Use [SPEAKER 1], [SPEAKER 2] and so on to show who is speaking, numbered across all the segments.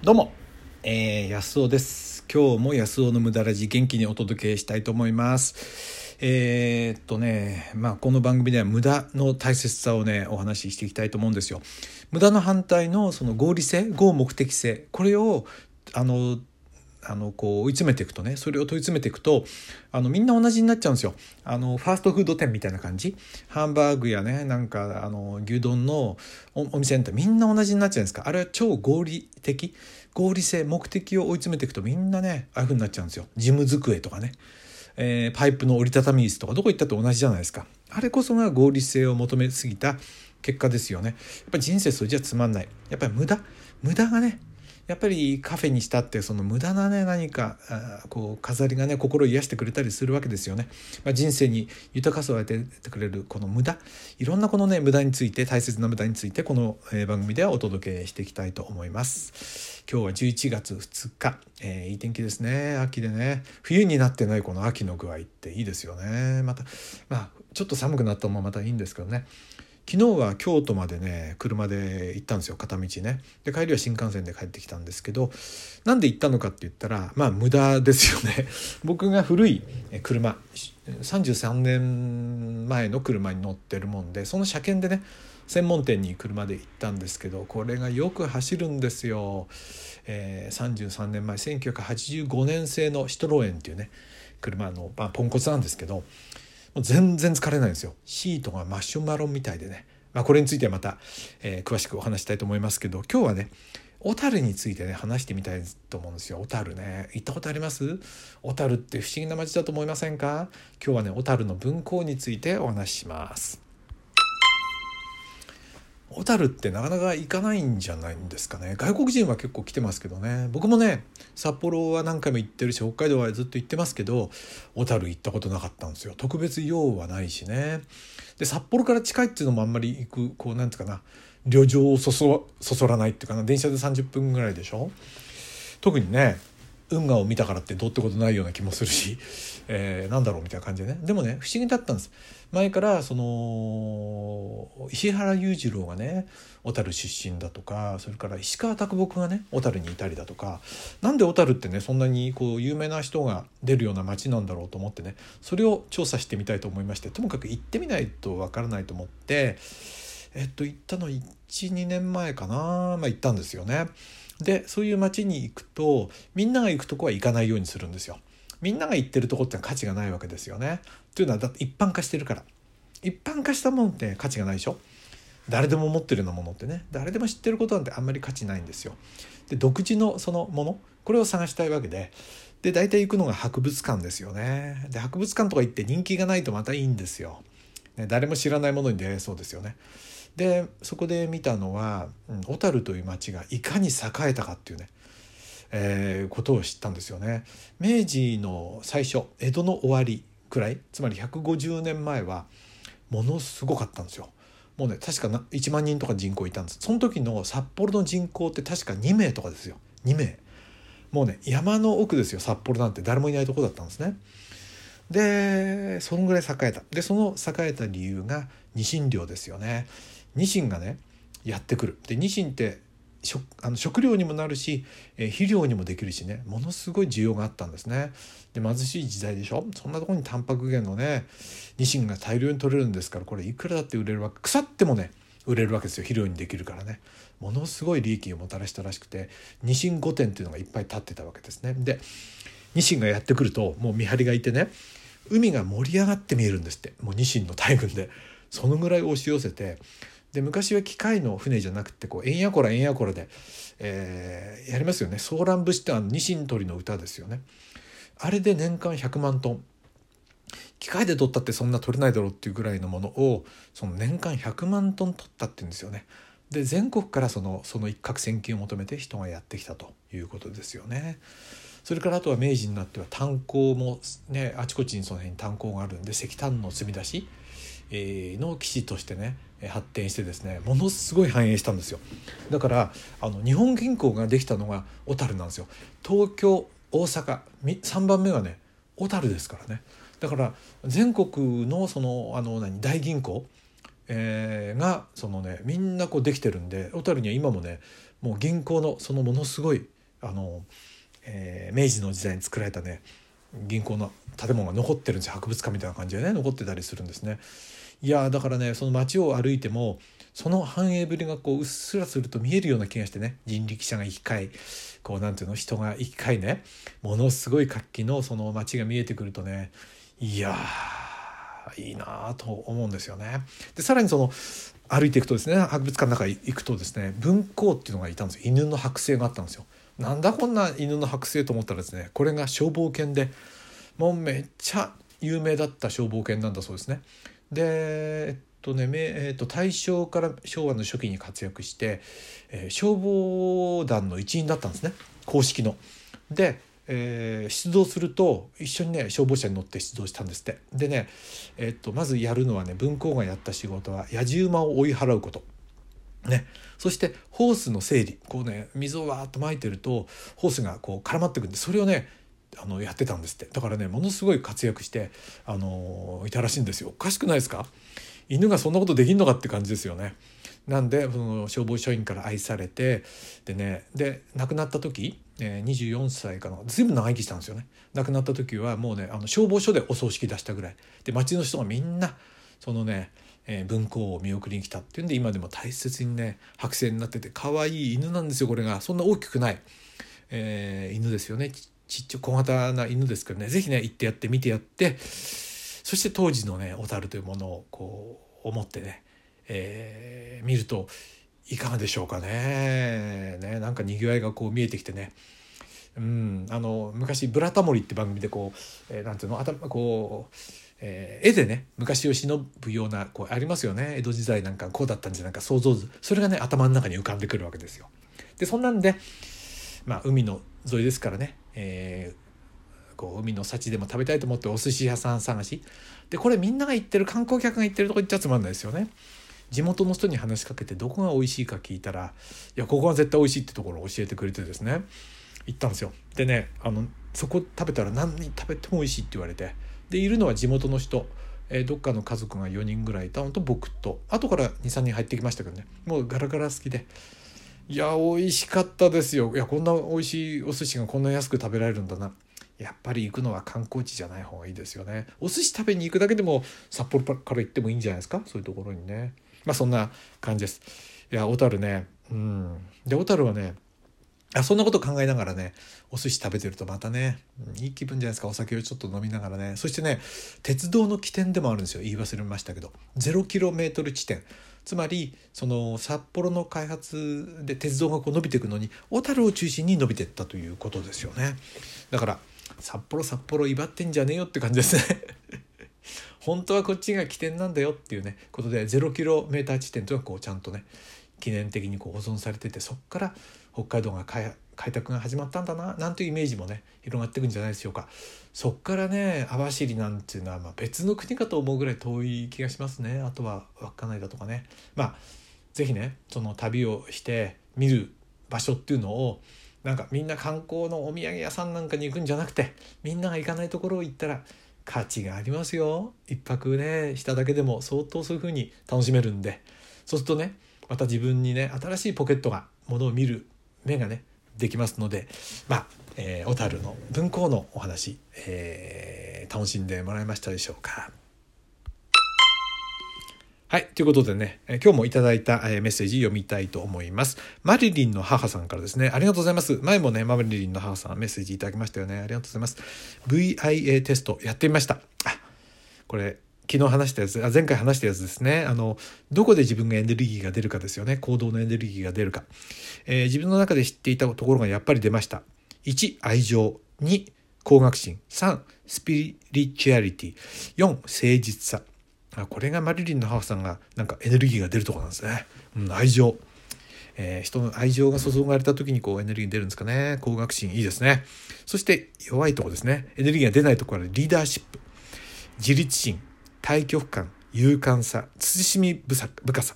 [SPEAKER 1] どうも、えー、安尾です。今日も安尾の無駄ラジ元気にお届けしたいと思います。えー、っとね、まあこの番組では無駄の大切さをね、お話ししていきたいと思うんですよ。無駄の反対のその合理性、合目的性、これを、あの、あのこう追い詰めていくとねそれを問い詰めていくとあのみんな同じになっちゃうんですよ。あのファーストフード店みたいな感じ。ハンバーグやねなんかあの牛丼のおお店ってみんな同じになっちゃうんですか。あれは超合理的。合理性目的を追い詰めていくとみんなねああいうふうになっちゃうんですよ。事務机とかね、えーパイプの折りたたみ椅子とかどこ行ったって同じじゃないですか。あれこそが合理性を求めすぎた結果ですよね。やっぱり人生それじゃつまんない。やっぱり無駄。無駄がねやっぱりカフェにしたってその無駄なね何かこう飾りがね心を癒してくれたりするわけですよね、まあ、人生に豊かさを与えてくれるこの無駄。いろんなこのね無駄について大切な無駄についてこの、番組ではお届けしていきたいと思います。今日は11月2日、えーいい天気ですね。秋でね。冬になってないこの秋の具合っていいですよね。またまあちょっと寒くなったのもまたいいんですけどね。昨日は京都までね車で行ったんですよ片道ね。で帰りは新幹線で帰ってきたんですけどなんで行ったのかって言ったらまあ無駄ですよね。僕が古い車33年前の車に乗ってるもんでその車検でね専門店に車で行ったんですけどこれがよく走るんですよ、えー33年前1985年製のシトロエンっていうね車の、まあ、ポンコツなんですけどもう全然疲れないんですよ。シートがマシュマロみたいでね、まあ、これについてはまた、えー詳しくお話したいと思いますけど今日はね小樽についてね話してみたいと思うんですよ。小樽ね。行ったことあります？小樽って不思議な街だと思いませんか？今日はね小樽の文庫についてお話しします。小樽ってなかなか行かないんじゃないんですかね。外国人は結構来てますけどね。僕もね札幌は何回も行ってるし北海道はずっと行ってますけど小樽行ったことなかったんですよ。特別用はないしね。で札幌から近いっていうのもあんまり行くこうなんていうかな。旅情をそそそそらないっていうかな。電車で30分ぐらいでしょ？特にね運河を見たからってどうってことないような気もするし、えーなんだろうみたいな感じでね。でもね不思議だったんです。前からその石原裕次郎がね小樽出身だとかそれから石川啄木がね小樽にいたりだとかなんで小樽ってねそんなにこう有名な人が出るような街なんだろうと思ってねそれを調査してみたいと思いましてともかく行ってみないとわからないと思ってえっと行ったの12年前かな、まあ、行ったんですよね。でそういう街に行くとみんなが行くとこは行かないようにするんですよ。みんなが行ってるとこって価値がないわけですよね。というのはだって一般化してるから一般化したものって価値がないでしょ誰でも持ってるようなものってね誰でも知ってることなんてあんまり価値ないんですよ。で独自のそのものこれを探したいわけでで大体行くのが博物館ですよね。で博物館とか行って人気がないとまたいいんですよ。ね、誰も知らないものに出会えそうですよね。でそこで見たのは小樽、という町がいかに栄えたかっていうね、えーことを知ったんですよね。明治の最初江戸の終わりくらいつまり150年前はものすごかったんですよ。もうね確かな1万人とか人口いたんです。その時の札幌の人口って確か2名とかですよ。2名。もうね山の奥ですよ札幌なんて。誰もいないとこだったんですね。でそのぐらい栄えた。でその栄えた理由がニシン漁ですよね。ニシンがねやってくる。でニシンって食あの食料にもなるし、えー肥料にもできるしねものすごい需要があったんですね。で貧しい時代でしょ？そんなところにタンパク源のねニシンが大量に取れるんですからこれいくらだって売れるわけ腐ってもね売れるわけですよ。肥料にできるからね。ものすごい利益をもたらしたらしくてニシン御殿っていうのがいっぱい立ってたわけですね。でニシンがやってくるともう見張りがいてね海が盛り上がって見えるんですって。もうニシンの大群で。そのぐらい押し寄せてで昔は機械の船じゃなくてこうえんやこらえんやこらで、えーやりますよね「ソーラン節」ってあのニシン取りの歌ですよねあれで年間100万トン機械で取ったってそんな取れないだろうっていうぐらいのものをその年間100万トン取ったっていうんですよね。で全国からそのその一攫千金を求めて人がやってきたということですよね。それからあとは明治になっては炭鉱もねあちこちにその辺に炭鉱があるんで石炭の積み出し、の基地としてねえー発展してですねものすごい繁栄したんですよ。だからあの日本銀行ができたのが小樽なんですよ。東京大阪3番目はね小樽ですからね。だから全国のそのあの何大銀行、えーがそのねみんなこうできてるんで小樽には今もねもう銀行のそのものすごいあの、えー、明治の時代に作られたね銀行の建物が残ってるんですよ。博物館みたいな感じでね残ってたりするんですね。いやだからねその街を歩いてもその繁栄ぶりがこううっすらすると見えるような気がしてね人力車が行き交いこうなんていうの？人が行き交いねものすごい活気のその街が見えてくるとねいやいいなと思うんですよね。でさらにその歩いていくとですね博物館の中に行くとですね文庫っていうのがいたんですよ犬の剥製があったんですよ。なんだこんな犬の剥製と思ったらですねこれが消防犬でもうめっちゃ有名だった消防犬なんだそうですね。でえっとね、えっと、大正から昭和の初期に活躍して、えー、消防団の一員だったんですね公式の。で、えー、出動すると一緒にね消防車に乗って出動したんですってでね、えっとまずやるのはね文工がやった仕事は野じ馬を追い払うこと。ね、そしてホースの整理こうね水をわーっとまいてるとホースがこう絡まってくんでそれをねあのやってたんですって。だからねものすごい活躍してあのいたらしいんですよ。おかしくないですか？犬がそんなことできんのかって感じですよね。なんでその消防署員から愛されてでねで亡くなった時、24歳かな。随分長生きしたんですよね。亡くなった時はもうねあの消防署でお葬式出したぐらい。で町の人がみんなそのね、えー、文庫を見送りに来たっていうんで今でも大切にね剥製になってて可愛い犬なんですよこれが。そんな大きくない、えー、犬ですよね。ちっちっちゃ小型な犬ですからね。是非ね行ってやって見てやってそして当時のね小樽というものをこう思ってね、えー、見るといかがでしょうかね。ねなんかにぎわいがこう見えてきてね。うん、あの昔「ブラタモリ」って番組でこう、えー、なんていうの？頭こう、えー、絵でね昔を忍ぶようなこうありますよね。江戸時代なんかこうだったんじゃないか。想像図。それがね頭の中に浮かんでくるわけですよ。でそんなんで、まあ、海の沿いですからね、えー、こう海の幸でも食べたいと思ってお寿司屋さん探しでこれみんなが行ってる観光客が行ってるとこ行っちゃつまんないですよね。地元の人に話しかけてどこが美味しいか聞いたら「いやここは絶対美味しい」ってところを教えてくれてですね行ったんですよ。でねあのそこ食べたら何に食べても美味しいって言われてでいるのは地元の人、え、どっかの家族が4人ぐらいいたのと僕と後から23人入ってきましたけどねもうガラガラ好きで。いや美味しかったですよ。いやこんな美味しいお寿司がこんな安く食べられるんだな。やっぱり行くのは観光地じゃない方がいいですよね。お寿司食べに行くだけでも札幌から行ってもいいんじゃないですか？そういうところにね。まあそんな感じです。いや小樽ね。うん。で小樽はねあそんなこと考えながらねお寿司食べてるとまたね、いい気分じゃないですか。お酒をちょっと飲みながらね。そしてね鉄道の起点でもあるんですよ。言い忘れましたけど。0km 地点。つまりその札幌の開発で鉄道がこう伸びていくのに小樽を中心に伸びていったということですよね。だから札幌札幌威張ってんじゃねえよって感じですね。本当はこっちが起点なんだよっていうねことで 0km 地点というのはこうちゃんとね記念的にこう保存されててそこから北海道が開開拓が始まったんだななんていうイメージもね広がっていくんじゃないでしょうか。そっからね網走なんていうのはま別の国かと思うぐらい遠い気がしますね。あとは稚内だとかね。まあ是非ねその旅をして見る場所っていうのをなんかみんな観光のお土産屋さんなんかに行くんじゃなくてみんなが行かないところを行ったら価値がありますよ。一泊ねしただけでも相当そういう風に楽しめるんで。そうするとねまた自分にね新しいポケットがものを見る目がねできますのでまあ、えー、小樽の文庫のお話、えー、楽しんでもらえましたでしょうか。はい。ということでね、え今日もいただいた、えメッセージ読みたいと思います。マリリンの母さんからですね、ありがとうございます。前もね、マリリンの母さんメッセージいただきましたよね。ありがとうございます。VIA テストやってみました。あ、これ、昨日話したやつ、あ前回話したやつですね。あの、どこで自分がエネルギーが出るかですよね。行動のエネルギーが出るか。えー、自分の中で知っていたところがやっぱり出ました。1、愛情。2、高学心。3、スピリチュアリティ。4、誠実さ。あこれがマリリンの母さんがなんかエネルギーが出るとこなんですね。うん、愛情。えー、人の愛情が注がれた時にこうエネルギー出るんですかね。高学心いいですね。そして弱いとこですね。エネルギーが出ないところはリーダーシップ。自立心。対極感。勇敢さ。慎み深さ。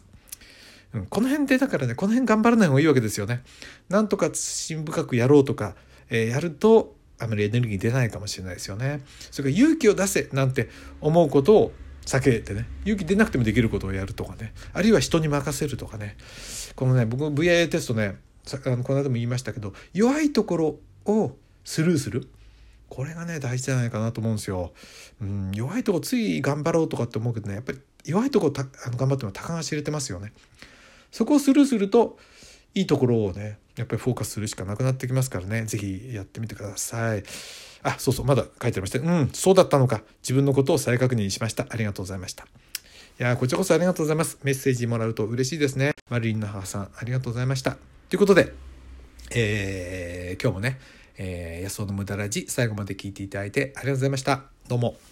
[SPEAKER 1] うん、この辺でだからね、この辺頑張らない方がいいわけですよね。なんとか慎み深くやろうとか、えー、やるとあまりエネルギー出ないかもしれないですよね。それから勇気を出せなんて思うことを避けてね勇気出なくてもできることをやるとかねあるいは人に任せるとかねこのね僕 VIA テストねあのこの間も言いましたけど弱いところをスルーするこれがね大事じゃないかなと思うんですよ。うん、弱いとこつい頑張ろうとかって思うけどねやっぱり弱いとこたあの頑張っても高が知れてますよね。そこをスルーするといいところをねやっぱりフォーカスするしかなくなってきますからね是非やってみてください。あそうそうまだ書いてありましたうんそうだったのか自分のことを再確認しましたありがとうございました。いやこちらこそありがとうございます。メッセージもらうと嬉しいですね。マリリンの母さん、ありがとうございました。ということで、えー、今日もね、えー、安尾の無駄ラジ最後まで聞いていただいてありがとうございました。どうも。